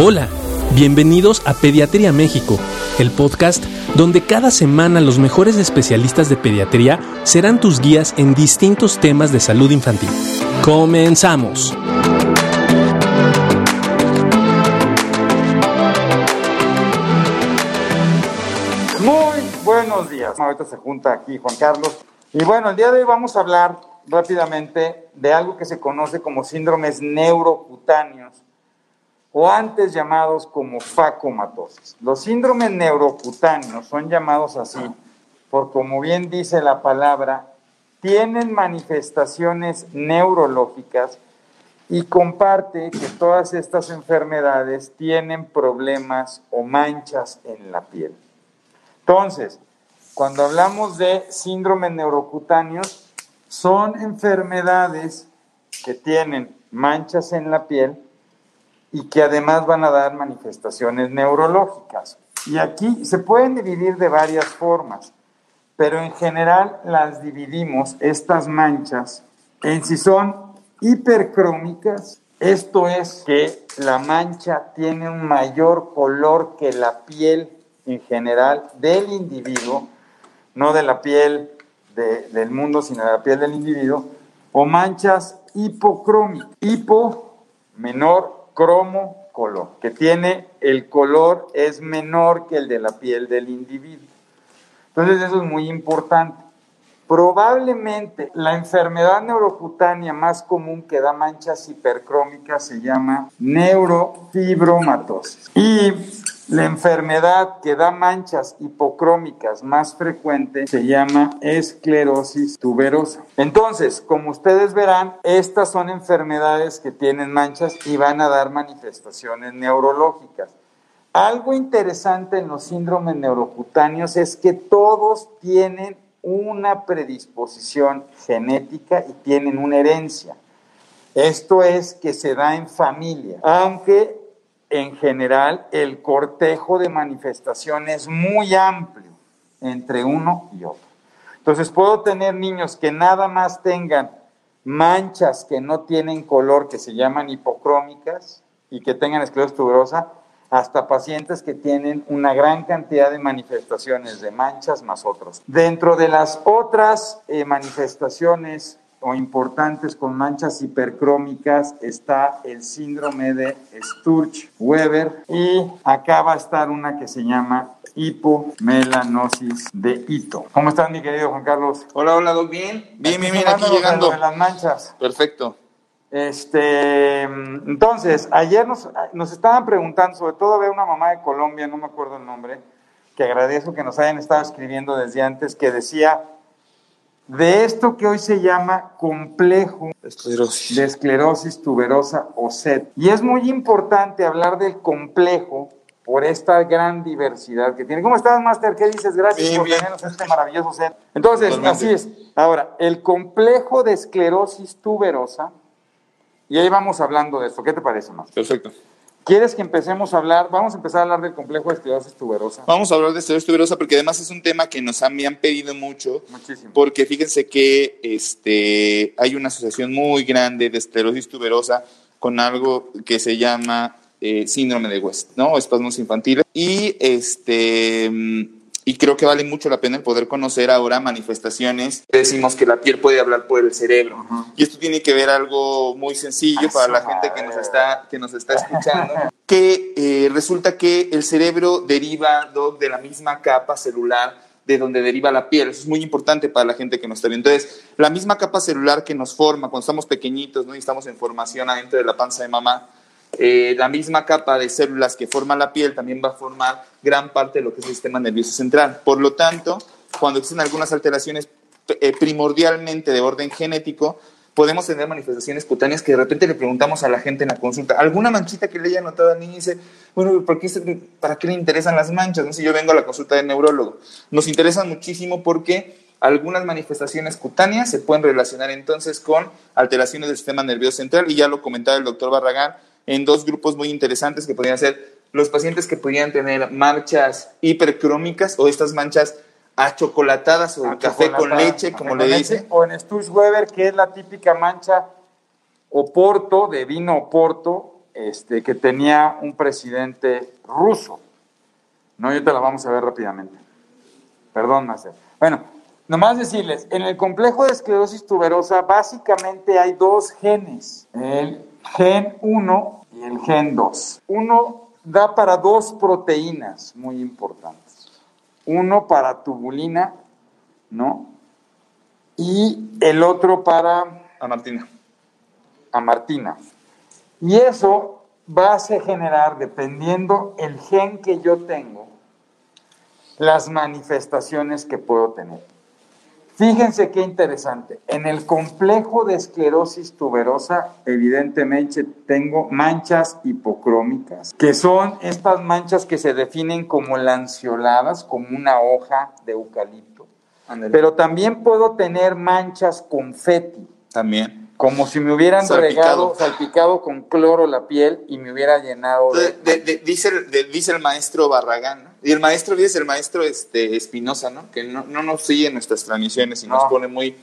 Hola, bienvenidos a Pediatría México, el podcast donde cada semana los mejores especialistas de pediatría serán tus guías en distintos temas de salud infantil. Comenzamos. Muy buenos días. Ahorita se junta aquí Juan Carlos. Y bueno, el día de hoy vamos a hablar rápidamente de algo que se conoce como síndromes neurocutáneos o antes llamados como facomatosis. Los síndromes neurocutáneos son llamados así por, como bien dice la palabra, tienen manifestaciones neurológicas y comparte que todas estas enfermedades tienen problemas o manchas en la piel. Entonces, cuando hablamos de síndromes neurocutáneos, son enfermedades que tienen manchas en la piel y que además van a dar manifestaciones neurológicas. Y aquí se pueden dividir de varias formas, pero en general las dividimos, estas manchas, en si son hipercrómicas, esto es que la mancha tiene un mayor color que la piel en general del individuo, no de la piel del mundo, sino de la piel del individuo, o manchas hipocrómicas, hipo menor cromo color, que tiene el color es menor que el de la piel del individuo. Entonces eso es muy importante. Probablemente la enfermedad neurocutánea más común que da manchas hipercrómicas se llama neurofibromatosis. Y la enfermedad que da manchas hipocrómicas más frecuente se llama esclerosis tuberosa. Entonces, como ustedes verán, estas son enfermedades que tienen manchas y van a dar manifestaciones neurológicas. Algo interesante en los síndromes neurocutáneos es que todos tienen una predisposición genética y tienen una herencia. Esto es que se da en familia, aunque en general el cortejo de manifestación es muy amplio entre uno y otro. Entonces puedo tener niños que nada más tengan manchas que no tienen color, que se llaman hipocrómicas, y que tengan esclerosis tuberosa, hasta pacientes que tienen una gran cantidad de manifestaciones de manchas más otros. Dentro de las otras eh, manifestaciones o importantes con manchas hipercrómicas está el síndrome de Sturge-Weber y acá va a estar una que se llama hipomelanosis de hito. ¿Cómo están, mi querido Juan Carlos? Hola, hola, Doc. Bien, bien, bien, bien aquí llegando. De las manchas. Perfecto. Este, entonces, ayer nos, nos estaban preguntando, sobre todo veo una mamá de Colombia, no me acuerdo el nombre, que agradezco que nos hayan estado escribiendo desde antes, que decía de esto que hoy se llama complejo esclerosis. de esclerosis tuberosa o SED. Y es muy importante hablar del complejo por esta gran diversidad que tiene. ¿Cómo estás, Master? ¿Qué dices? Gracias Bien, por bien. tenernos este maravilloso set. Entonces, Totalmente. así es. Ahora, el complejo de esclerosis tuberosa, y ahí vamos hablando de esto. ¿Qué te parece, Master? Perfecto. ¿Quieres que empecemos a hablar? Vamos a empezar a hablar del complejo de esclerosis tuberosa. Vamos a hablar de esclerosis tuberosa porque además es un tema que nos han, me han pedido mucho. Muchísimo. Porque fíjense que este, hay una asociación muy grande de esclerosis tuberosa con algo que se llama eh, síndrome de West, ¿no? Espasmos infantiles. Y este. Y creo que vale mucho la pena el poder conocer ahora manifestaciones. Decimos que la piel puede hablar por el cerebro. Y esto tiene que ver algo muy sencillo A para la gente que nos está, que nos está escuchando. que eh, resulta que el cerebro deriva, Doc, de la misma capa celular de donde deriva la piel. Eso es muy importante para la gente que nos está viendo. Entonces, la misma capa celular que nos forma cuando estamos pequeñitos, ¿no? Y estamos en formación adentro de la panza de mamá, eh, la misma capa de células que forma la piel también va a formar gran parte de lo que es el sistema nervioso central. Por lo tanto, cuando existen algunas alteraciones eh, primordialmente de orden genético, podemos tener manifestaciones cutáneas que de repente le preguntamos a la gente en la consulta, ¿alguna manchita que le haya notado al niño? Y dice, bueno, ¿por qué ¿para qué le interesan las manchas? No sé, yo vengo a la consulta del neurólogo. Nos interesan muchísimo porque algunas manifestaciones cutáneas se pueden relacionar entonces con alteraciones del sistema nervioso central y ya lo comentaba el doctor Barragán en dos grupos muy interesantes que podrían ser los pacientes que podrían tener manchas hipercrómicas o estas manchas achocolatadas o café con leche, como le dicen. O en Sturge-Weber, que es la típica mancha Oporto, de vino Oporto, este, que tenía un presidente ruso. No, yo te la vamos a ver rápidamente. Perdón, Marcel. Bueno, nomás decirles, en el complejo de esclerosis tuberosa básicamente hay dos genes, el gen 1 y el gen 2. Uno da para dos proteínas muy importantes. Uno para tubulina, ¿no? Y el otro para A Martina. amartina. Y eso va a generar, dependiendo el gen que yo tengo, las manifestaciones que puedo tener. Fíjense qué interesante. En el complejo de esclerosis tuberosa, evidentemente tengo manchas hipocrómicas, que son estas manchas que se definen como lanceoladas, como una hoja de eucalipto. Pero también puedo tener manchas confeti, También. como si me hubieran Salpicado. regado, salpicado con cloro la piel y me hubiera llenado de... De- de- de- dice, el, de- dice el maestro Barragán. Y el maestro, dice el maestro este, Espinosa, ¿no? Que no, no nos sigue en nuestras transmisiones y nos No. pone muy,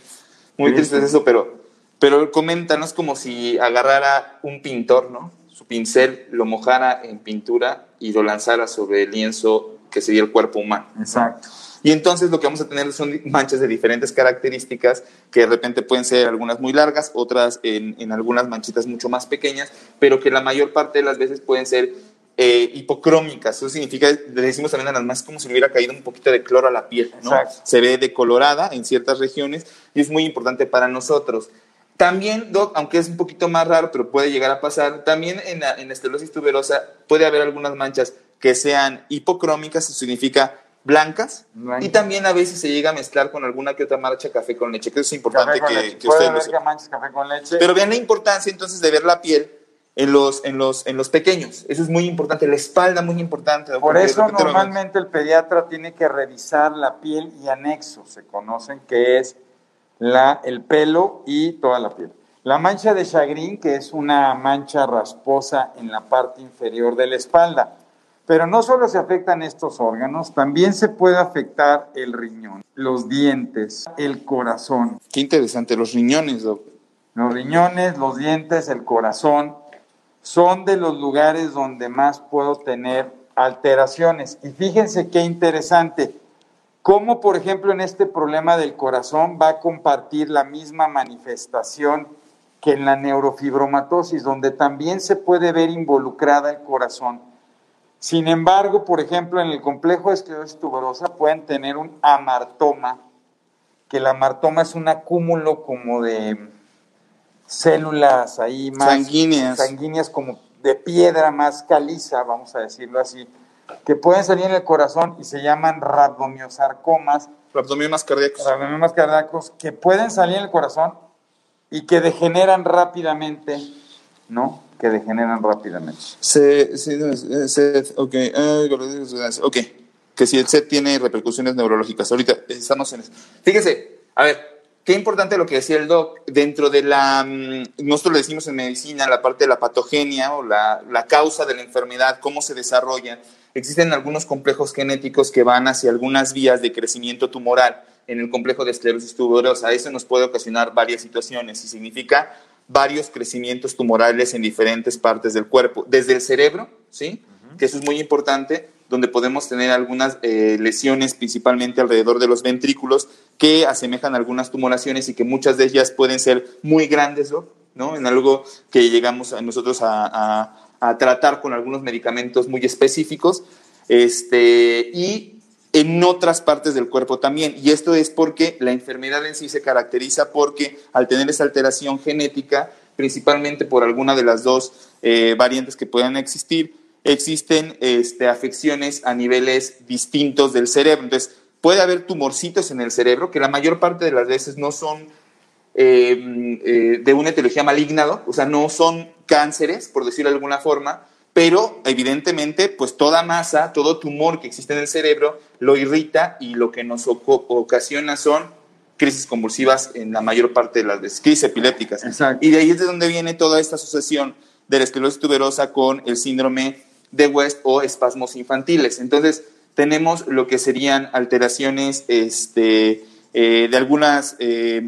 muy Sí, tristes sí. eso, pero, pero él comenta, ¿no? Es como si agarrara un pintor, ¿no? Su pincel, lo mojara en pintura y lo lanzara sobre el lienzo que sería el cuerpo humano. Exacto. Y entonces lo que vamos a tener son manchas de diferentes características, que de repente pueden ser algunas muy largas, otras en, en algunas manchitas mucho más pequeñas, pero que la mayor parte de las veces pueden ser eh, hipocrómicas. Eso significa, le decimos también a las más como si hubiera caído un poquito de cloro a la piel. ¿no? Exacto. Se ve decolorada en ciertas regiones y es muy importante para nosotros. También, Doc, aunque es un poquito más raro, pero puede llegar a pasar, también en la, en la esclerosis tuberosa puede haber algunas manchas que sean hipocrómicas, eso significa blancas, Blancas. y también a veces se llega a mezclar con alguna que otra marcha café con leche, que eso es importante que, que ustedes lo sepan. que manches café con leche. Pero vean la importancia entonces de ver la piel en los, en los, en los pequeños. Eso es muy importante. La espalda, muy importante. Por eso normalmente el pediatra tiene que revisar la piel y anexos, se conocen que es la, el pelo y toda la piel. La mancha de chagrin, que es una mancha rasposa en la parte inferior de la espalda. Pero no solo se afectan estos órganos, también se puede afectar el riñón, los dientes, el corazón. Qué interesante, los riñones, Doc. Los riñones, los dientes, el corazón son de los lugares donde más puedo tener alteraciones. Y fíjense qué interesante, cómo por ejemplo en este problema del corazón va a compartir la misma manifestación que en la neurofibromatosis, donde también se puede ver involucrada el corazón. Sin embargo, por ejemplo, en el complejo de esclerosis tuberosa pueden tener un amartoma, que el amartoma es un acúmulo como de células ahí más Sanguíneas. sanguíneas como de piedra más caliza, vamos a decirlo así, que pueden salir en el corazón y se llaman rabdomiosarcomas, Abdomiomas cardíacos. rabdomiomas cardíacos, que pueden salir en el corazón y que degeneran rápidamente, ¿no? Que degeneran rápidamente. Se, se- se- ok, eh, ok. Que si el SED tiene repercusiones neurológicas. Ahorita estamos en eso. Fíjese, a ver, qué importante lo que decía el doc. Dentro de la. mm, Nosotros le decimos en medicina la parte de la patogenia o la, la causa de la enfermedad, cómo se desarrolla. Existen algunos complejos genéticos que van hacia algunas vías de crecimiento tumoral en el complejo de esclerosis tuberosa. Eso nos puede ocasionar varias situaciones y significa varios crecimientos tumorales en diferentes partes del cuerpo, desde el cerebro, ¿sí? Que eso es muy importante, donde podemos tener algunas eh, lesiones, principalmente alrededor de los ventrículos, que asemejan algunas tumoraciones y que muchas de ellas pueden ser muy grandes, ¿no? En algo que llegamos a nosotros a tratar con algunos medicamentos muy específicos, este, y en otras partes del cuerpo también. Y esto es porque la enfermedad en sí se caracteriza porque al tener esa alteración genética, principalmente por alguna de las dos eh, variantes que puedan existir, existen este, afecciones a niveles distintos del cerebro. Entonces, puede haber tumorcitos en el cerebro que la mayor parte de las veces no son eh, eh, de una etiología maligna, o sea, no son cánceres, por decirlo de alguna forma, pero evidentemente, pues toda masa, todo tumor que existe en el cerebro lo irrita y lo que nos ocasiona son crisis convulsivas en la mayor parte de las veces, crisis epilépticas. Exacto. Y de ahí es de donde viene toda esta asociación de la esclerosis tuberosa con el síndrome de West o espasmos infantiles. Entonces, tenemos lo que serían alteraciones este, eh, de algunas eh,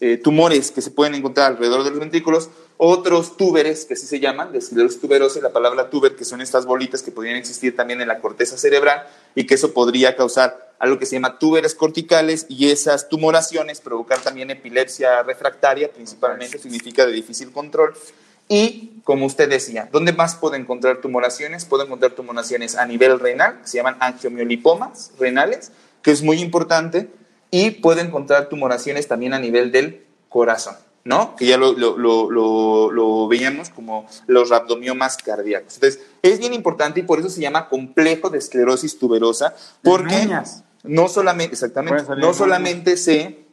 eh, tumores que se pueden encontrar alrededor de los ventrículos otros túberes, que así se llaman, de y la palabra tuber, que son estas bolitas que podrían existir también en la corteza cerebral, y que eso podría causar algo que se llama túberes corticales, y esas tumoraciones provocar también epilepsia refractaria, principalmente significa de difícil control. Y, como usted decía, ¿dónde más puede encontrar tumoraciones? Puede encontrar tumoraciones a nivel renal, que se llaman angiomiolipomas renales, que es muy importante, y puede encontrar tumoraciones también a nivel del corazón. ¿no? Que ya lo, lo, lo, lo, veíamos como los rhabdomiomas cardíacos. Entonces, es bien importante y por eso se llama complejo de esclerosis tuberosa, porque no solamente, exactamente, no solamente se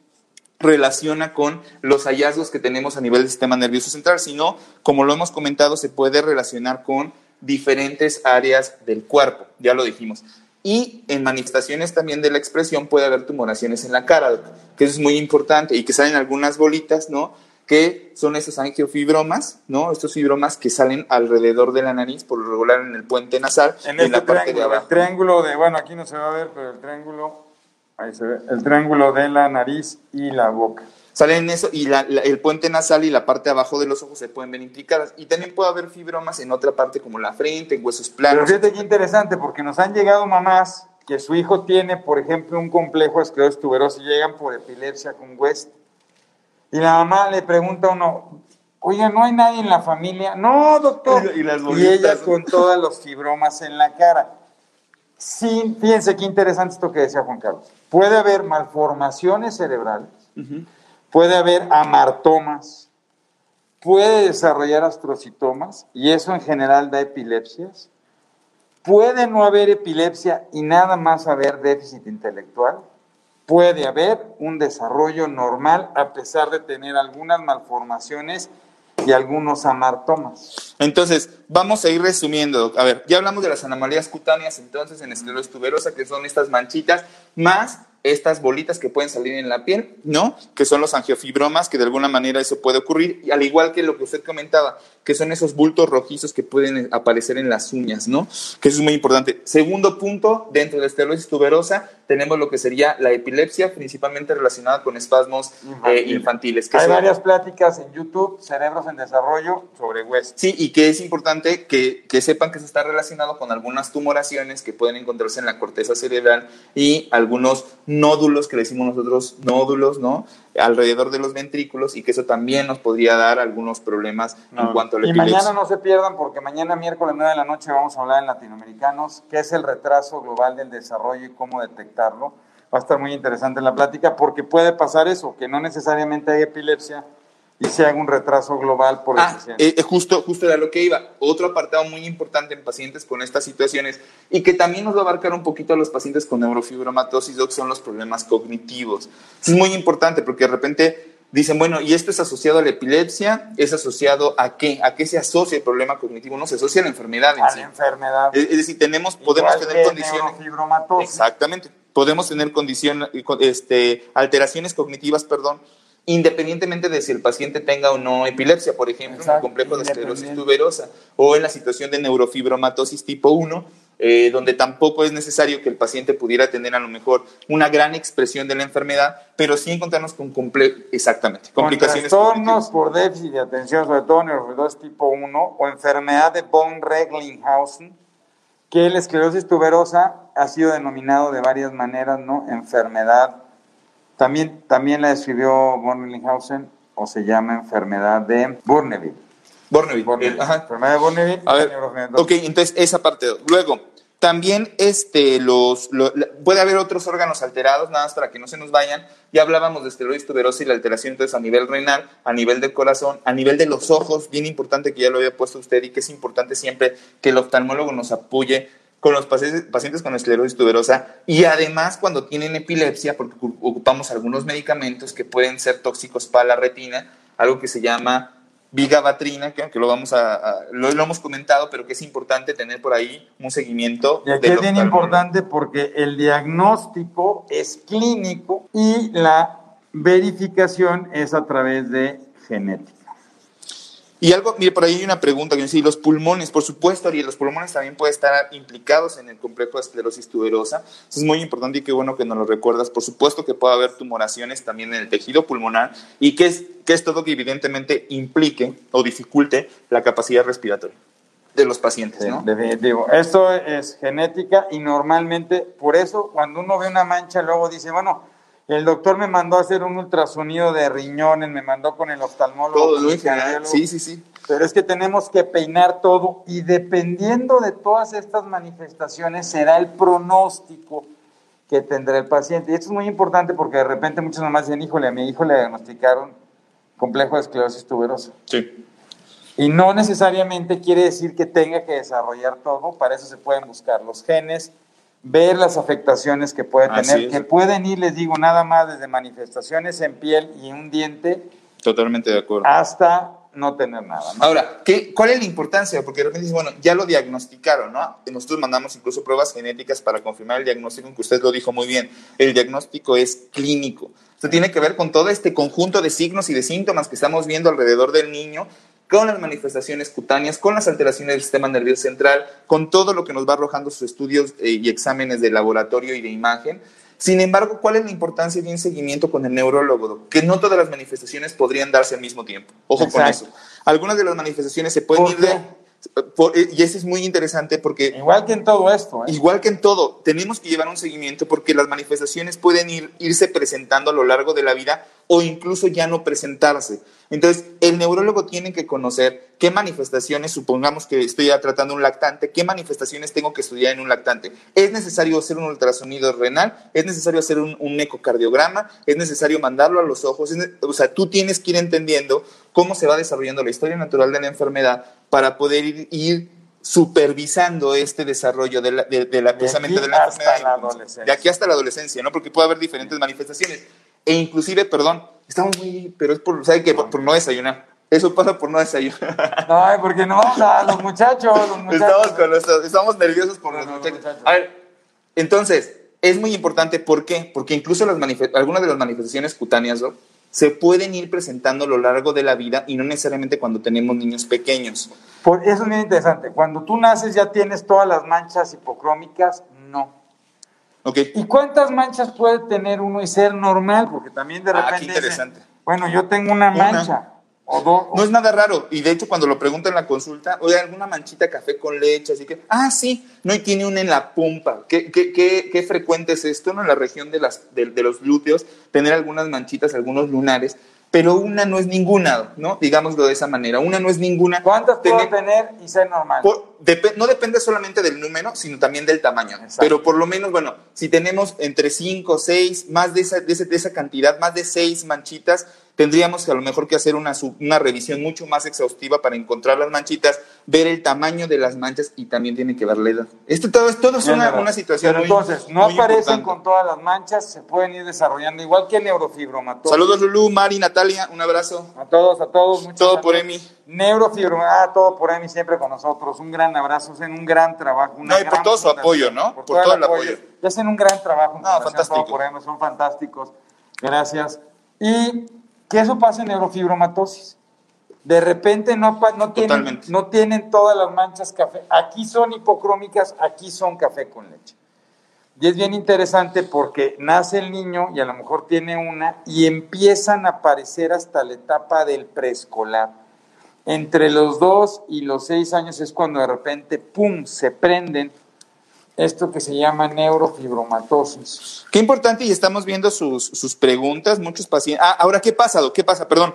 relaciona con los hallazgos que tenemos a nivel del sistema nervioso central, sino, como lo hemos comentado, se puede relacionar con diferentes áreas del cuerpo, ya lo dijimos. Y en manifestaciones también de la expresión puede haber tumoraciones en la cara, que eso es muy importante, y que salen algunas bolitas, ¿no? Que son esos angiofibromas, ¿no? Estos fibromas que salen alrededor de la nariz, por lo regular en el puente nasal, en, en la parte de abajo. El triángulo de, bueno, aquí no se va a ver, pero el triángulo, ahí se ve, el triángulo de la nariz y la boca salen eso y el puente nasal y la parte de abajo de los ojos se pueden ver implicadas. Y también puede haber fibromas en otra parte como la frente, en huesos planos. Pero fíjate qué interesante, porque nos han llegado mamás que su hijo tiene, por ejemplo, un complejo esclerosis tuberosa y llegan por epilepsia con West. Y la mamá le pregunta a uno, oye, ¿no hay nadie en la familia? No, doctor. Y, y ella con todos los fibromas en la cara. Sí, fíjense qué interesante esto que decía Juan Carlos. Puede haber malformaciones cerebrales, puede haber amartomas, puede desarrollar astrocitomas y eso en general da epilepsias. Puede no haber epilepsia y nada más haber déficit intelectual. Puede haber un desarrollo normal a pesar de tener algunas malformaciones y algunos amartomas. Entonces, vamos a ir resumiendo. A ver, ya hablamos de las anomalías cutáneas entonces en esclerosis tuberosa, que son estas manchitas, más estas bolitas que pueden salir en la piel, ¿no? Que son los angiofibromas, que de alguna manera eso puede ocurrir, y al igual que lo que usted comentaba, que son esos bultos rojizos que pueden aparecer en las uñas, ¿no? Que eso es muy importante. Segundo punto, dentro de la esclerosis tuberosa tenemos lo que sería la epilepsia, principalmente relacionada con espasmos eh, infantiles. Hay varias pláticas en YouTube, Cerebros en Desarrollo, sobre West. Sí, y que es importante que, que sepan que se está relacionado con algunas tumoraciones que pueden encontrarse en la corteza cerebral y algunos nódulos, que le decimos nosotros nódulos, ¿no? Alrededor de los ventrículos y que eso también nos podría dar algunos problemas en cuanto a la Y mañana no se pierdan porque mañana miércoles 9 de la noche vamos a hablar en Latinoamericanos qué es el retraso global del desarrollo y cómo detectarlo. Va a estar muy interesante la plática porque puede pasar eso, que no necesariamente hay epilepsia, y se haga un retraso global por ah, eh, eh, justo, justo era lo que iba. Otro apartado muy importante en pacientes con estas situaciones y que también nos va a abarcar un poquito a los pacientes con neurofibromatosis, son los problemas cognitivos. Es muy importante porque de repente dicen, bueno, ¿y esto es asociado a la epilepsia? ¿Es asociado a qué? ¿A qué se asocia el problema cognitivo? No se asocia a la enfermedad. En a la enfermedad. Es, decir, tenemos, podemos tener condiciones. Exactamente. Podemos tener condiciones, este, alteraciones cognitivas, perdón, independientemente de si el paciente tenga o no epilepsia, por ejemplo, en el complejo de esclerosis tuberosa, o en la situación de neurofibromatosis tipo 1, eh, donde tampoco es necesario que el paciente pudiera tener a lo mejor una gran expresión de la enfermedad, pero sí encontrarnos con exactamente, complicaciones. Trastornos por déficit de atención, sobre todo neurofibromatosis tipo 1, o enfermedad de von Recklinghausen, que la esclerosis tuberosa ha sido denominado de varias maneras, ¿no? Enfermedad también, también la describió von o se llama enfermedad de Burneville. Burneville. Ajá. Enfermedad de Burneville. A ver, ok, entonces esa parte. Luego, también este, los, puede haber otros órganos alterados, nada más para que no se nos vayan. Ya hablábamos de esteroides tuberosa y la alteración entonces a nivel renal, a nivel del corazón, a nivel de los ojos, bien importante que ya lo había puesto usted y que es importante siempre que el oftalmólogo nos apoye con los pacientes con esclerosis tuberosa y además cuando tienen epilepsia, porque ocupamos algunos medicamentos que pueden ser tóxicos para la retina, algo que se llama vigabatrina, que, lo vamos a, lo, hemos comentado, pero que es importante tener por ahí un seguimiento. Y aquí es bien importante porque el diagnóstico es clínico y la verificación es a través de genética. Y algo, mire, por ahí hay una pregunta que dice, los pulmones, por supuesto, Ariel, los pulmones también pueden estar implicados en el complejo de esclerosis tuberosa. Eso es muy importante y qué bueno que nos lo recuerdas. Por supuesto que puede haber tumoraciones también en el tejido pulmonar y que es, que es todo que evidentemente implique o dificulte la capacidad respiratoria de los pacientes, ¿no? Definitivo. Esto es genética y normalmente, por eso, cuando uno ve una mancha, luego dice, bueno, el doctor me mandó a hacer un ultrasonido de riñones, me mandó con el oftalmólogo. Todo. Sí, sí, sí. Pero es que tenemos que peinar todo y dependiendo de todas estas manifestaciones será el pronóstico que tendrá el paciente. Y esto es muy importante porque de repente muchas mamás dicen, híjole, a mi hijo le diagnosticaron complejo de esclerosis tuberosa. Sí. Y no necesariamente quiere decir que tenga que desarrollar todo, para eso se pueden buscar los genes, ver las afectaciones que puede tener, que pueden ir, les digo, nada más desde manifestaciones en piel y un diente. Totalmente de acuerdo. Hasta no tener nada. Ahora, ¿qué, ¿cuál es la importancia? Porque de repente dicen, bueno, ya lo diagnosticaron, ¿no? Nosotros mandamos incluso pruebas genéticas para confirmar el diagnóstico, que usted lo dijo muy bien. El diagnóstico es clínico. Esto tiene que ver con todo este conjunto de signos y de síntomas que estamos viendo alrededor del niño con las manifestaciones cutáneas, con las alteraciones del sistema nervioso central, con todo lo que nos va arrojando sus estudios eh, y exámenes de laboratorio y de imagen. Sin embargo, ¿cuál es la importancia de un seguimiento con el neurólogo? Que no todas las manifestaciones podrían darse al mismo tiempo. Ojo con eso. Algunas de las manifestaciones se pueden ir de, eh, y eso es muy interesante porque... Igual que en todo esto. ¿eh? Igual que en todo, tenemos que llevar un seguimiento porque las manifestaciones pueden ir, irse presentando a lo largo de la vida o incluso ya no presentarse. Entonces, el neurólogo tiene que conocer qué manifestaciones, supongamos que estoy tratando un lactante, qué manifestaciones tengo que estudiar en un lactante. ¿Es necesario hacer un ultrasonido renal? ¿Es necesario hacer un, ecocardiograma? ¿Es necesario mandarlo a los ojos? o sea, tú tienes que ir entendiendo cómo se va desarrollando la historia natural de la enfermedad para poder ir, supervisando este desarrollo de la, de, la, precisamente de la enfermedad. de aquí hasta la adolescencia, ¿no? Porque puede haber diferentes manifestaciones. E inclusive, perdón, estamos muy, pero es por, ¿sabe qué? Por, no desayunar. Eso pasa por no desayunar. No, porque no, o sea, los muchachos, los muchachos. Estamos, con estamos nerviosos por los, muchachos. A ver, entonces, es muy importante, ¿por qué? Porque incluso las algunas de las manifestaciones cutáneas, ¿no? se pueden ir presentando a lo largo de la vida y no necesariamente cuando tenemos niños pequeños. Por eso es muy interesante. Cuando tú naces ya tienes todas las manchas hipocrómicas, no. Okay. ¿Y cuántas manchas puede tener uno y ser normal? Porque también de repente. Ah, qué interesante. bueno, yo tengo una mancha. No es nada raro. Y de hecho, cuando lo preguntan en la consulta, oye, alguna manchita café con leche, así que, ah, sí, no, y tiene una en la pumpa. ¿Qué, qué, qué, qué frecuente es esto, no? En la región de, las, de, de los glúteos, tener algunas manchitas, algunos lunares pero una no es ninguna, ¿no? Digámoslo de esa manera. Una no es ninguna. ¿Cuántas puedo tener y ser normal? no depende solamente del número, sino también del tamaño. Pero por lo menos, bueno, si tenemos entre 5, 6, más de esa, de, esa, de esa cantidad, más de 6 manchitas, tendríamos a lo mejor que hacer una, una revisión mucho más exhaustiva para encontrar las manchitas, ver el tamaño de las manchas y también tiene que ver la edad. Esto todo, todo es una, una, situación Pero entonces, no aparecen con todas las manchas, se pueden ir desarrollando igual que el neurofibromatosis. Saludos Lulú, Mari, Natalia, un abrazo. A todos, a todos. Muchas todo por Emi. Neurofibromatosis, ah, todo por Emi, siempre con nosotros. Un gran abrazo, hacen un gran trabajo. no, y por todo su apoyo, ¿no? Por, todo, el apoyo. Ya hacen un gran trabajo. No, fantástico. por Emi, son fantásticos. Gracias. Y que eso pasa en neurofibromatosis. De repente no, no, tienen, no tienen todas las manchas café. Aquí son hipocrómicas, aquí son café con leche. Y es bien interesante porque nace el niño y a lo mejor tiene una y empiezan a aparecer hasta la etapa del preescolar. Entre los dos y los seis años es cuando de repente, ¡pum!, se prenden esto que se llama neurofibromatosis. Qué importante, y estamos viendo sus, preguntas, muchos pacientes. Ah, ahora, ¿qué pasa? ¿Qué pasa? Perdón.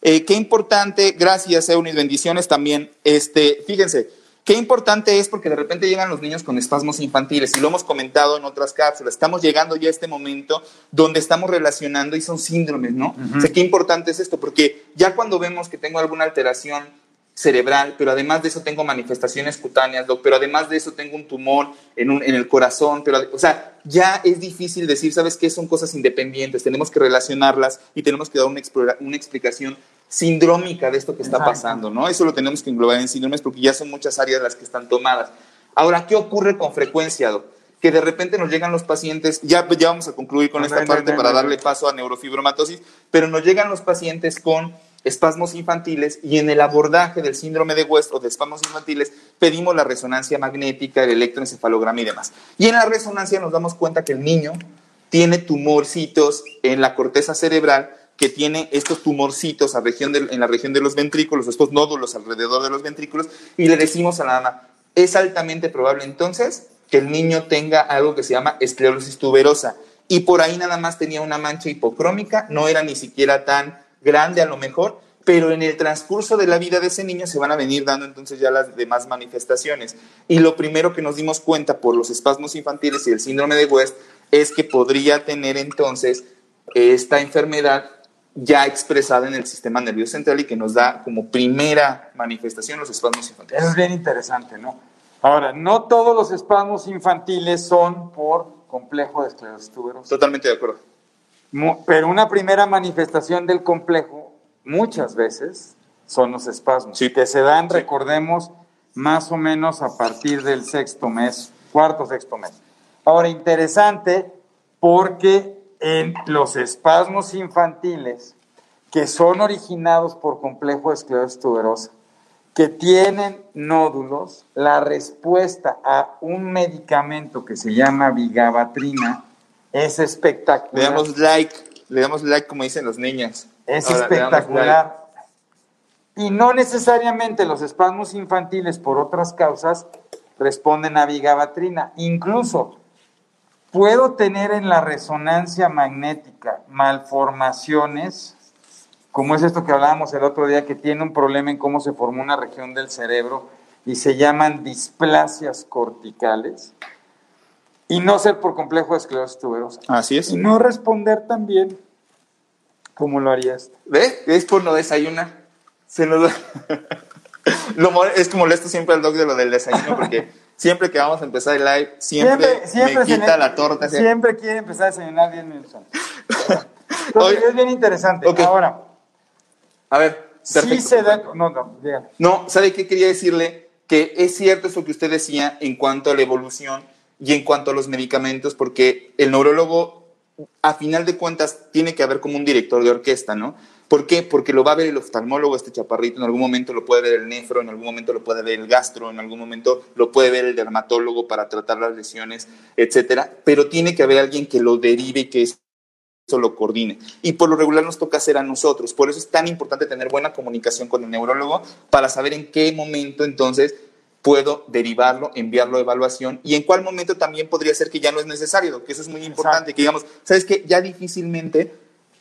Eh, qué importante, gracias, Eunice, bendiciones también. Este, fíjense, qué importante es porque de repente llegan los niños con espasmos infantiles, y lo hemos comentado en otras cápsulas. Estamos llegando ya a este momento donde estamos relacionando y son síndromes, ¿no? O sea, qué importante es esto, porque ya cuando vemos que tengo alguna alteración cerebral, pero además de eso tengo manifestaciones cutáneas, pero además de eso tengo un tumor en, un, en el corazón, pero, o sea, ya es difícil decir, ¿sabes qué? Son cosas independientes, tenemos que relacionarlas y tenemos que dar una, una explicación sindrómica de esto que está pasando, ¿no? Eso lo tenemos que englobar en síndromes porque ya son muchas áreas las que están tomadas. Ahora, ¿qué ocurre con frecuencia, Que de repente nos llegan los pacientes, ya, ya vamos a concluir con esta parte para darle paso a neurofibromatosis, pero nos llegan los pacientes con espasmos infantiles y en el abordaje del síndrome de West o de espasmos infantiles pedimos la resonancia magnética, el electroencefalograma y demás. Y en la resonancia nos damos cuenta que el niño tiene tumorcitos en la corteza cerebral que tiene estos tumorcitos a región en la región de los ventrículos, estos nódulos alrededor de los ventrículos, y le decimos a la mamá, es altamente probable entonces que el niño tenga algo que se llama esclerosis tuberosa. Y por ahí nada más tenía una mancha hipocrómica, no era ni siquiera tan grande a lo mejor, pero en el transcurso de la vida de ese niño se van a venir dando entonces ya las demás manifestaciones. Y lo primero que nos dimos cuenta por los espasmos infantiles y el síndrome de West es que podría tener entonces esta enfermedad ya expresada en el sistema nervioso central y que nos da como primera manifestación los espasmos infantiles. Eso es bien interesante, ¿no? Ahora, no todos los espasmos infantiles son por complejo de esclerosis tuberosa. Totalmente de acuerdo. Pero una primera manifestación del complejo, muchas veces, son los espasmos, Sí. que se dan, recordemos, más o menos a partir del sexto mes, cuarto sexto mes. Ahora, interesante porque en los espasmos infantiles que son originados por complejo de esclerosis tuberosa, que tienen nódulos, la respuesta a un medicamento que se llama vigabatrina es Le espectacular. damos like, le damos like como dicen los niños. Es Ahora, le espectacular. Y no necesariamente los espasmos infantiles por otras causas responden a vigabatrina. Incluso puedo tener en la resonancia magnética malformaciones, como es esto que hablábamos el otro día, que tiene un problema en cómo se formó una región del cerebro y se llaman displasias corticales, y no ser por complejo de esclerosis tuberosa. Así es. Y no responder tan bien como lo haría este. ¿Ve? Es por no desayunar. Se nos da- lo es que molesto siempre al doc de lo del desayuno porque siempre que vamos a empezar el live, siempre, me quita la torta. Siempre quiere empezar a desayunar 10 minutos. Entonces, Oye. es bien interesante. Ahora, A ver, sí se da. No, no, dígame. No, ¿sabe qué quería decirle? Que es cierto eso que usted decía en cuanto a la evolución y en cuanto a los medicamentos, porque el neurólogo, a final de cuentas, tiene que haber como un director de orquesta, ¿no? ¿Por qué? Porque lo va a ver el oftalmólogo, este chaparrito, en algún momento lo puede ver el nefro, en algún momento lo puede ver el gastro, en algún momento lo puede ver el dermatólogo para tratar las lesiones, etcétera. Pero tiene que haber alguien que lo derive y que eso lo coordine. Y por lo regular nos toca hacer a nosotros. Por eso es tan importante tener buena comunicación con el neurólogo para saber en qué momento entonces puedo derivarlo, enviarlo a evaluación y en cuál momento también podría ser que ya no es necesario, que eso es muy importante, que digamos, ¿sabes qué? Ya difícilmente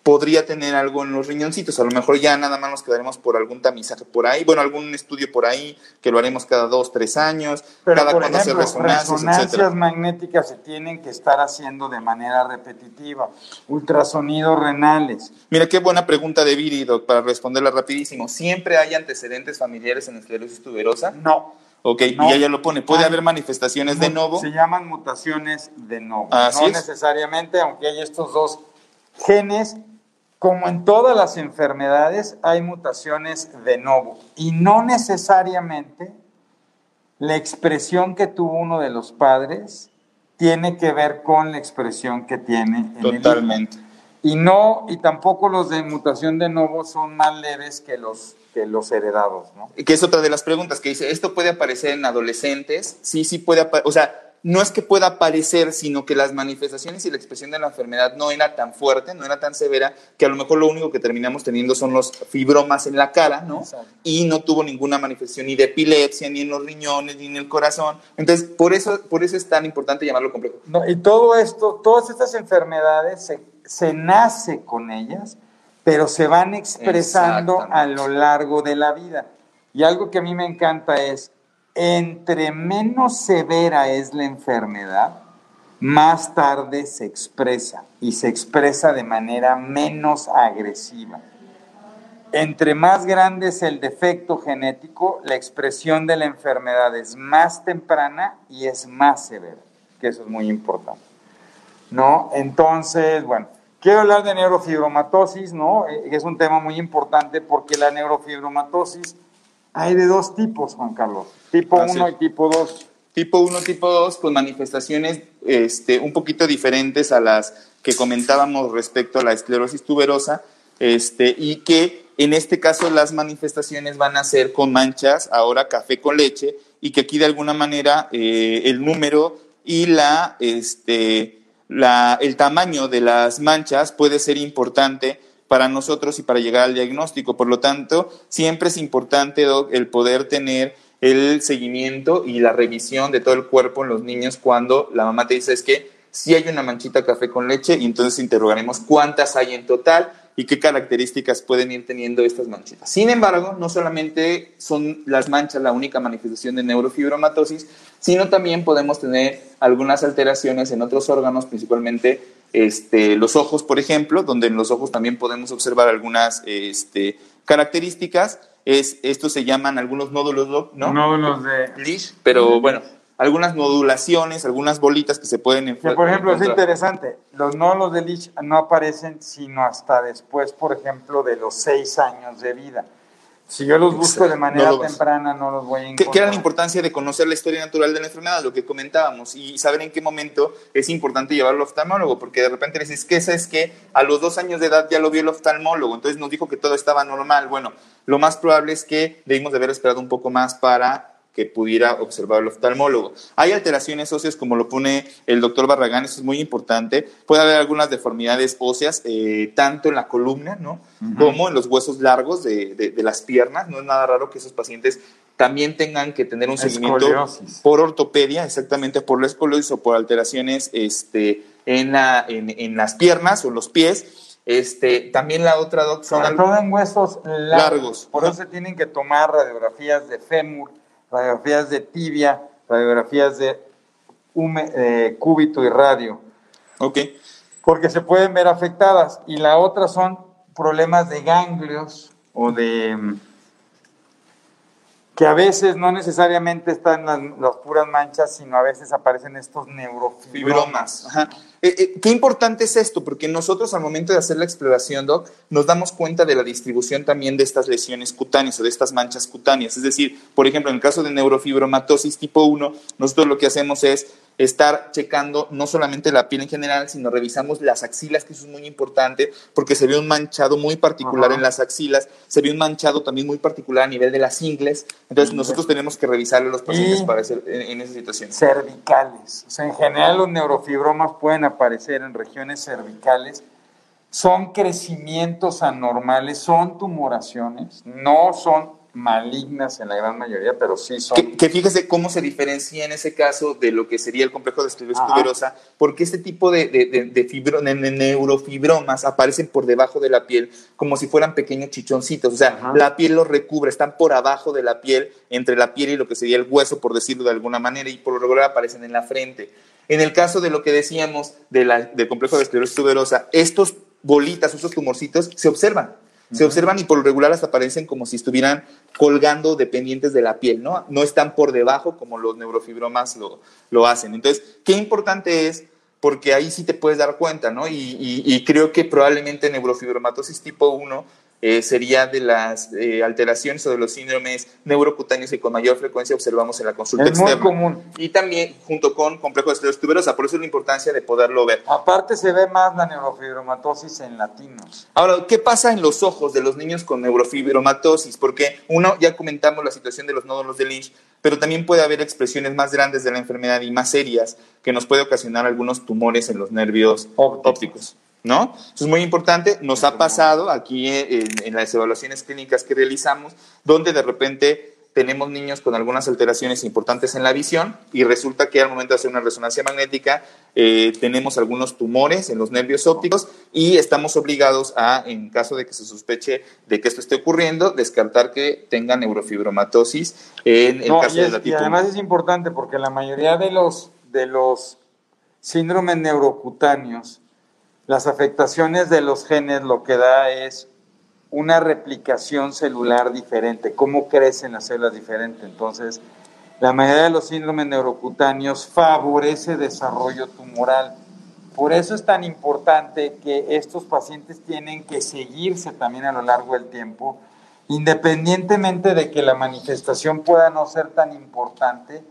podría tener algo en los riñoncitos, a lo mejor ya nada más nos quedaremos por algún tamizaje por ahí, bueno, algún estudio por ahí, que lo haremos cada dos, tres años, Pero, cada por cuando hacer ejemplo, resonancias, resonancias etcétera. magnéticas se tienen que estar haciendo de manera repetitiva. Ultrasonidos renales. Mira, qué buena pregunta de Viri, para responderla rapidísimo. ¿Siempre hay antecedentes familiares en esclerosis tuberosa? No. Ok, No. y ella lo pone. ¿Puede Hay- haber manifestaciones de novo? Se llaman mutaciones de novo. Así no es. necesariamente, aunque hay estos dos genes, como en todas las enfermedades, hay mutaciones de novo. Y no necesariamente la expresión que tuvo uno de los padres tiene que ver con la expresión que tiene en el. Totalmente. Y no, y tampoco los de mutación de novo son más leves que los, que los heredados, ¿no? Que es otra de las preguntas que dice, ¿esto puede aparecer en adolescentes? Sí, sí puede aparecer. O sea, no es que pueda aparecer, sino que las manifestaciones y la expresión de la enfermedad no era tan fuerte, no era tan severa, que a lo mejor lo único que terminamos teniendo son los fibromas en la cara, ¿no? Exacto. Y no tuvo ninguna manifestación ni de epilepsia, ni en los riñones, ni en el corazón. Entonces, por eso, por eso es tan importante llamarlo complejo. No, y todo esto, todas estas enfermedades se, se nace con ellas, pero se van expresando a lo largo de la vida. Y algo que a mí me encanta es, entre menos severa es la enfermedad, más tarde se expresa y se expresa de manera menos agresiva. Entre más grande es el defecto genético, la expresión de la enfermedad es más temprana y es más severa, que eso es muy importante. ¿No? Entonces, bueno, quiero hablar de neurofibromatosis, ¿no? Eh, es un tema muy importante porque la neurofibromatosis hay de dos tipos, Juan Carlos. Tipo Así 1 es. y tipo 2. Tipo 1, tipo 2, pues manifestaciones este, un poquito diferentes a las que comentábamos respecto a la esclerosis tuberosa, este, y que en este caso las manifestaciones van a ser con manchas, ahora café con leche, y que aquí de alguna manera eh, el número y la, este, la, el tamaño de las manchas puede ser importante para nosotros y para llegar al diagnóstico. Por lo tanto, siempre es importante, el poder tener el seguimiento y la revisión de todo el cuerpo en los niños cuando la mamá te dice es que si hay una manchita café con leche y entonces interrogaremos cuántas hay en total y qué características pueden ir teniendo estas manchitas. Sin embargo, no solamente son las manchas la única manifestación de neurofibromatosis, sino también podemos tener algunas alteraciones en otros órganos, principalmente este, los ojos, por ejemplo, donde en los ojos también podemos observar algunas este, características es, estos se llaman algunos nódulos, ¿no? Nódulos de... Leash, pero bueno, algunas nodulaciones, algunas bolitas que se pueden que por ejemplo, es interesante, los nódulos de Leash no aparecen sino hasta después, por ejemplo, de los seis años de vida. Si yo los busco de manera temprana, no los voy a encontrar. ¿Qué, era la importancia de conocer la historia natural de la enfermedad? Lo que comentábamos, y saber en qué momento es importante llevarlo al oftalmólogo, porque de repente le dices, ¿qué es que a los dos años de edad ya lo vio el oftalmólogo, entonces nos dijo que todo estaba normal. Bueno, lo más probable es que debimos de haber esperado un poco más para que pudiera observar el oftalmólogo. Hay alteraciones óseas, como lo pone el doctor Barragán, eso es muy importante. Puede haber algunas deformidades óseas, eh, tanto en la columna, ¿no? Como en los huesos largos de, de, las piernas. No es nada raro que esos pacientes también tengan que tener un seguimiento por ortopedia, exactamente por la escoliosis o por alteraciones este, en, la, en, en las piernas o en los pies. Este, también la otra doc son todo en huesos largos. Por eso se tienen que tomar radiografías de fémur radiografías de tibia, radiografías de eh, cúbito y radio. Ok. Porque se pueden ver afectadas. Y la otra son problemas de ganglios o de que a veces no necesariamente están las, las, puras manchas, sino a veces aparecen estos neurofibromas. Eh, eh, qué importante es esto, porque nosotros al momento de hacer la exploración, Doc, nos damos cuenta de la distribución también de estas lesiones cutáneas o de estas manchas cutáneas. Es decir, por ejemplo, en el caso de neurofibromatosis tipo 1, nosotros lo que hacemos es estar checando no solamente la piel en general, sino revisamos las axilas, que eso es muy importante, porque se ve un manchado muy particular en las axilas, se ve un manchado también muy particular a nivel de las ingles, entonces nosotros tenemos que revisarle a los pacientes para hacer en, esa situación. Cervicales, o sea, en general los neurofibromas pueden aparecer en regiones cervicales, son crecimientos anormales, son tumoraciones, no son malignas en la gran mayoría, pero sí son. Que, fíjese cómo se diferencia en ese caso de lo que sería el complejo de esclerosis tuberosa, porque este tipo de, de, neurofibromas aparecen por debajo de la piel como si fueran pequeños chichoncitos, o sea, la piel los recubre, están por abajo de la piel, entre la piel y lo que sería el hueso, por decirlo de alguna manera, y por lo regular aparecen en la frente. En el caso de lo que decíamos de la, del complejo de esclerosis tuberosa, estos bolitas, estos tumorcitos, se observan se observan y por lo regular hasta aparecen como si estuvieran colgando dependientes de la piel, ¿no? No están por debajo como los neurofibromas lo, lo hacen. Entonces, qué importante es, porque ahí sí te puedes dar cuenta, ¿no? Y, y creo que probablemente neurofibromatosis tipo 1 eh, sería de las eh, alteraciones o de los síndromes neurocutáneos que con mayor frecuencia observamos en la consulta es Muy común. Y también junto con complejo de esclerosis tuberosa, por eso la importancia de poderlo ver. Aparte se ve más la neurofibromatosis en latinos. Ahora, ¿qué pasa en los ojos de los niños con neurofibromatosis? Porque uno, ya comentamos la situación de los nódulos de Lynch, pero también puede haber expresiones más grandes de la enfermedad y más serias que nos puede ocasionar algunos tumores en los nervios ópticos. ¿No? Eso es muy importante. Nos ha pasado aquí en, las evaluaciones clínicas que realizamos, donde de repente tenemos niños con algunas alteraciones importantes en la visión y resulta que al momento de hacer una resonancia magnética eh, tenemos algunos tumores en los nervios ópticos y estamos obligados a, en caso de que se sospeche de que esto esté ocurriendo, descartar que tenga neurofibromatosis en el caso de la Y además es importante porque la mayoría de los, de los síndromes neurocutáneos las afectaciones de los genes lo que da es una replicación celular diferente, cómo crecen las células diferentes. Entonces, la mayoría de los síndromes neurocutáneos favorece desarrollo tumoral. Por eso es tan importante que estos pacientes tienen que seguirse también a lo largo del tiempo, independientemente de que la manifestación pueda no ser tan importante,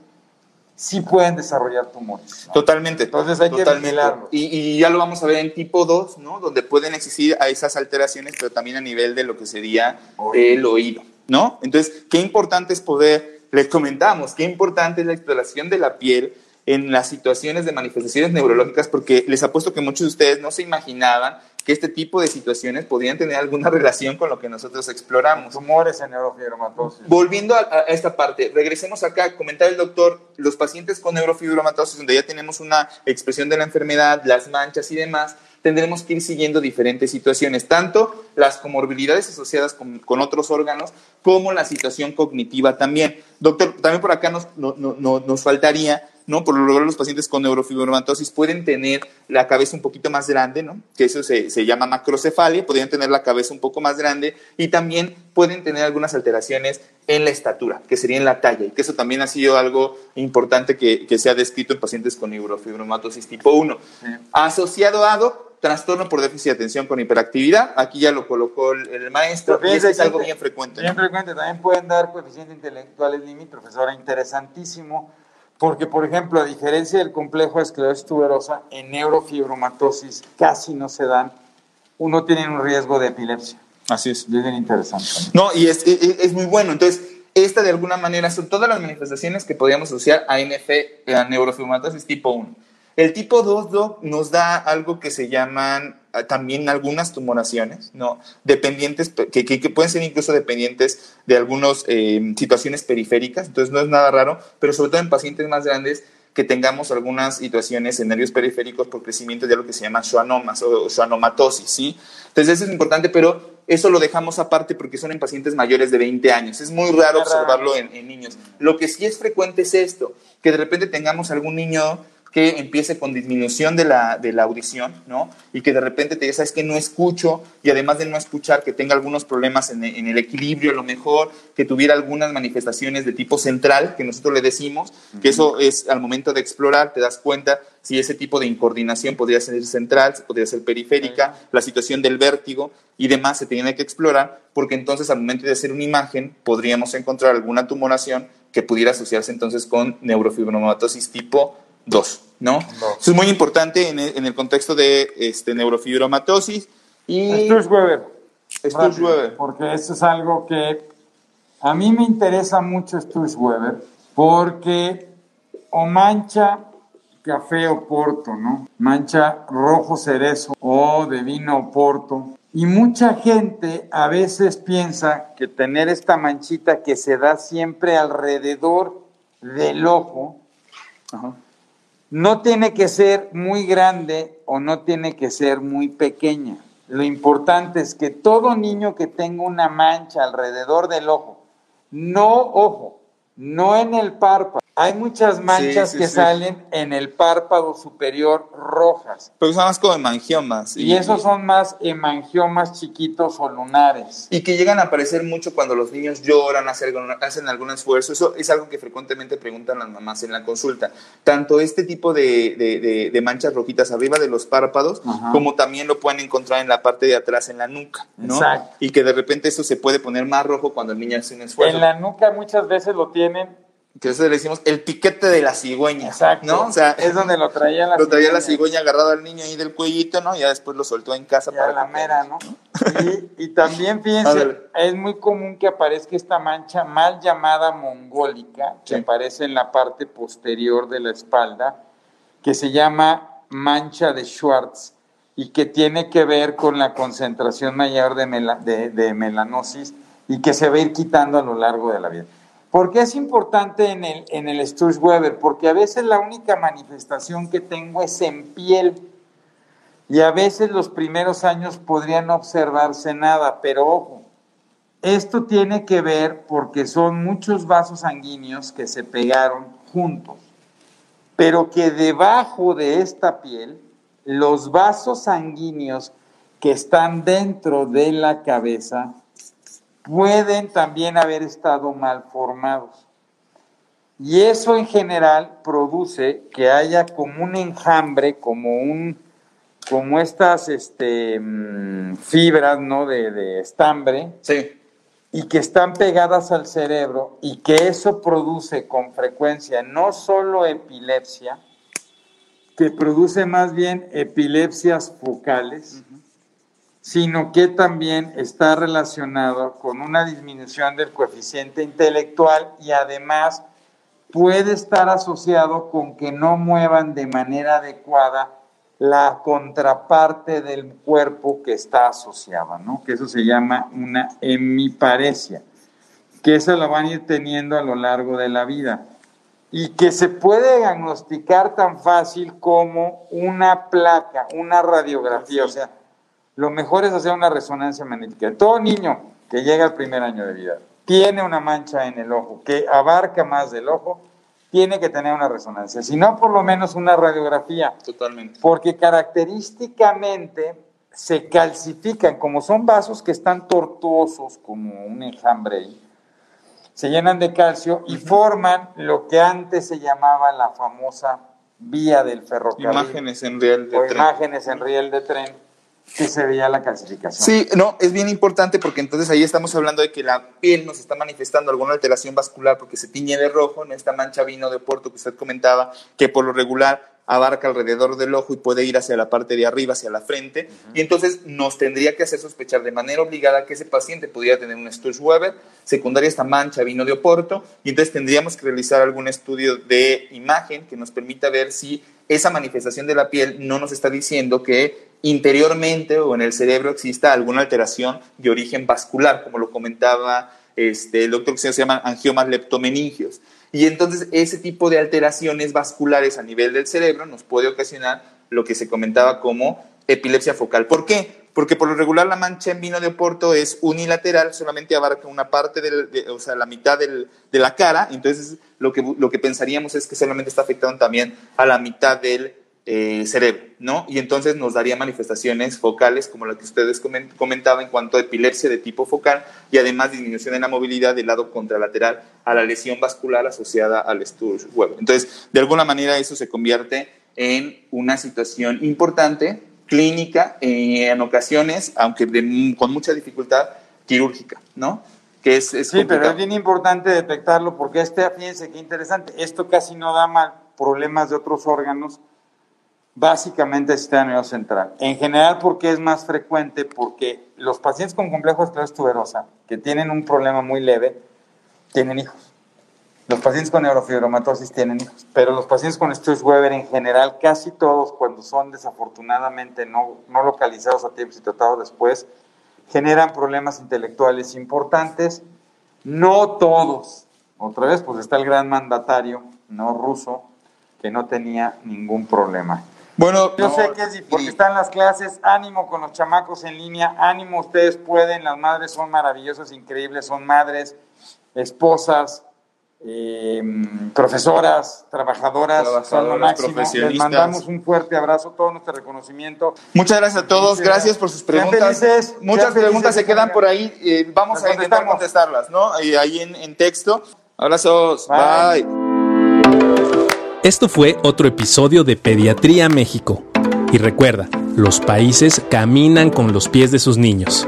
sí pueden desarrollar tumores. ¿no? Totalmente. Entonces hay que vigilarlos. Y, y ya lo vamos a ver en tipo 2, ¿no? Donde pueden existir a esas alteraciones, pero también a nivel de lo que sería Oído. el oído, ¿no? Entonces, qué importante es poder, les comentamos, qué importante es la exploración de la piel en las situaciones de manifestaciones neurológicas, porque les apuesto que muchos de ustedes no se imaginaban que este tipo de situaciones podían tener alguna relación con lo que nosotros exploramos. Tumores en neurofibromatosis. Volviendo a, a esta parte, regresemos acá, comentar el doctor, los pacientes con neurofibromatosis, donde ya tenemos una expresión de la enfermedad, las manchas y demás, tendremos que ir siguiendo diferentes situaciones, tanto las comorbilidades asociadas con, con otros órganos, como la situación cognitiva también. Doctor, también por acá nos, no- no- no- nos faltaría, ¿no? Por lo general los pacientes con neurofibromatosis pueden tener la cabeza un poquito más grande, ¿no? Que eso se, se llama macrocefalia, podrían tener la cabeza un poco más grande y también pueden tener algunas alteraciones en la estatura, que sería en la talla, y que eso también ha sido algo importante que, que se ha descrito en pacientes con neurofibromatosis tipo 1. Sí. Asociado a ADO, trastorno por déficit de atención con hiperactividad, aquí ya lo colocó el, el maestro, y es algo bien frecuente. ¿no? Bien frecuente. También pueden dar coeficientes intelectuales limítrofes. Ahora, interesantísimo, porque, por ejemplo, a diferencia del complejo de esclerosis tuberosa, en neurofibromatosis casi no se dan. Uno tiene un riesgo de epilepsia. Así es. Es bien interesante. No, y es, es, es muy bueno. Entonces, esta de alguna manera son todas las manifestaciones que podríamos asociar a NF, a neurofibromatosis tipo 1. El tipo 2, Doc, nos da algo que se llaman ah, también algunas tumoraciones, ¿no? Dependientes, que, que, que pueden ser incluso dependientes de algunas situaciones periféricas, entonces no es nada raro, pero sobre todo en pacientes más grandes que tengamos algunas situaciones en nervios periféricos por crecimiento de algo que se llama schwannomas o schwannomatosis, ¿sí? Entonces eso es importante, pero eso lo dejamos aparte porque son en pacientes mayores de 20 años. Es muy raro observarlo en, en niños. Lo que sí es frecuente es esto, que de repente tengamos algún niño que empiece con disminución de la, de la audición, ¿no? Y que de repente te diga, sabes que no escucho, y además de no escuchar, que tenga algunos problemas en, en el equilibrio, a lo mejor, que tuviera algunas manifestaciones de tipo central, que nosotros le decimos, que eso es al momento de explorar, te das cuenta si ese tipo de incoordinación podría ser central, podría ser periférica, la situación del vértigo y demás se tiene que explorar, porque entonces al momento de hacer una imagen podríamos encontrar alguna tumoración que pudiera asociarse entonces con neurofibromatosis tipo 2, ¿no? Eso es muy importante en el, en el contexto de este, neurofibromatosis y Sturz-Weber. Sturz-Weber. Porque esto es algo que a mí me interesa mucho Sturz-Weber porque o mancha café o porto, ¿no? Mancha rojo cerezo o de vino o porto. Y mucha gente a veces piensa que tener esta manchita que se da siempre alrededor del ojo Ajá. No tiene que ser muy grande o no tiene que ser muy pequeña. Lo importante es que todo niño que tenga una mancha alrededor del ojo, no ojo, no en el párpado. Hay muchas manchas sí, que sí. salen en el párpado superior rojas. Pero son más como hemangiomas. Y esos son más hemangiomas chiquitos o lunares. Y que llegan a aparecer mucho cuando los niños lloran, hacen algún, hacen algún esfuerzo. Eso es algo que frecuentemente preguntan las mamás en la consulta. Tanto este tipo de, de- de- de manchas rojitas arriba de los párpados, Ajá. como también lo pueden encontrar en la parte de atrás, en la nuca. ¿no? Exacto. Y que de repente eso se puede poner más rojo cuando el niño hace un esfuerzo. En la nuca muchas veces lo tienen. Que eso le decimos el piquete de la cigüeña. Exacto. ¿no? O sea, es donde lo traía la lo traía la cigüeña. agarrado al niño ahí del cuellito, ¿no? Ya después lo soltó en casa Ya la que- mera, ¿no? Y, y también fíjense, es muy común que aparezca esta mancha mal llamada mongólica, que Sí. aparece en la parte posterior de la espalda, que se llama mancha de Schwartz y que tiene que ver con la concentración mayor de, mela- de- de melanosis y que se va a ir quitando a lo largo de la vida. ¿Por qué es importante en el, en el Sturz-Weber? Porque a veces la única manifestación que tengo es en piel. Y a veces los primeros años podrían observarse nada, pero ojo, esto tiene que ver porque son muchos vasos sanguíneos que se pegaron juntos, pero que debajo de esta piel, los vasos sanguíneos que están dentro de la cabeza pueden también haber estado mal formados. Y eso en general produce que haya como un enjambre, como un como estas este, mm, fibras ¿no? de, de estambre Sí. y que están pegadas al cerebro y que eso produce con frecuencia no solo epilepsia, que produce más bien epilepsias focales, sino que también está relacionado con una disminución del coeficiente intelectual y además puede estar asociado con que no muevan de manera adecuada la contraparte del cuerpo que está asociada, ¿no? Que eso se llama una hemiparesia, que esa la van a ir teniendo a lo largo de la vida y que se puede diagnosticar tan fácil como una placa, una radiografía, o sea, lo mejor es hacer una resonancia magnética. Todo niño que llega al primer año de vida tiene una mancha en el ojo que abarca más del ojo, tiene que tener una resonancia, si no por lo menos una radiografía. Totalmente. Porque característicamente se calcifican, como son vasos que están tortuosos, como un enjambre se llenan de calcio y forman lo que antes se llamaba la famosa vía del ferrocarril. Imágenes en riel de o tren. imágenes en riel de tren que se veía la calcificación. Sí, no, es bien importante porque entonces ahí estamos hablando de que la piel nos está manifestando alguna alteración vascular porque se tiñe de rojo, en esta mancha vino de Porto que usted comentaba, que por lo regular abarca alrededor del ojo y puede ir hacia la parte de arriba, hacia la frente, y entonces nos tendría que hacer sospechar de manera obligada que ese paciente pudiera tener un Sturge-Weber, secundaria esta mancha vino de Oporto, y entonces tendríamos que realizar algún estudio de imagen que nos permita ver si esa manifestación de la piel no nos está diciendo que interiormente o en el cerebro exista alguna alteración de origen vascular, como lo comentaba este, el doctor que se llama angiomas leptomeningios. Y entonces ese tipo de alteraciones vasculares a nivel del cerebro nos puede ocasionar lo que se comentaba como epilepsia focal. ¿Por qué? Porque por lo regular la mancha en vino de Oporto es unilateral, solamente abarca una parte, del, de, o sea, la mitad del, de la cara, entonces lo que, lo que pensaríamos es que solamente está afectando también a la mitad del eh, cerebro, ¿no? Y entonces nos daría manifestaciones focales como la que ustedes comentaban en cuanto a epilepsia de tipo focal y además disminución en la movilidad del lado contralateral a la lesión vascular asociada al Sturge-Weber. Entonces, de alguna manera eso se convierte en una situación importante, clínica, eh, en ocasiones, aunque de, con mucha dificultad, quirúrgica, ¿no? Que es, es sí, complicado. pero es bien importante detectarlo porque este, fíjense qué interesante, esto casi no da mal problemas de otros órganos, básicamente sistema nervioso central. En general, porque es más frecuente? Porque los pacientes con complejo de esclerosis tuberosa, que tienen un problema muy leve, tienen hijos. Los pacientes con neurofibromatosis tienen hijos, pero los pacientes con Sturge-Weber en general, casi todos, cuando son desafortunadamente no, no localizados a tiempo y tratados después, generan problemas intelectuales importantes. No todos. Otra vez, pues está el gran mandatario, no ruso, que no tenía ningún problema. Bueno, yo no, sé que es porque están las clases, ánimo con los chamacos en línea, ánimo, ustedes pueden, las madres son maravillosas, increíbles, son madres, esposas, eh, profesoras, trabajadoras, son lo máximo. Les mandamos un fuerte abrazo, todo nuestro reconocimiento. Muchas gracias a todos, gracias por sus preguntas. Felices, Muchas preguntas se quedan por ahí, eh, vamos a intentar contestarlas, ¿no? Ahí en, en texto. Abrazos, bye. bye. Esto fue otro episodio de Pediatría México. Y recuerda, los países caminan con los pies de sus niños.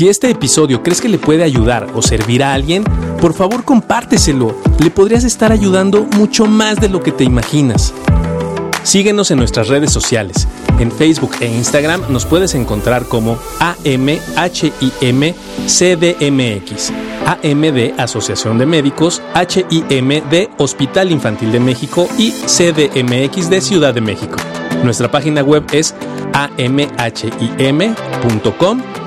Si este episodio crees que le puede ayudar o servir a alguien, por favor compárteselo. Le podrías estar ayudando mucho más de lo que te imaginas. Síguenos en nuestras redes sociales. En Facebook e Instagram nos puedes encontrar como AMHIMCDMX, AM de Asociación de Médicos, HIM de Hospital Infantil de México y CDMX de Ciudad de México. Nuestra página web es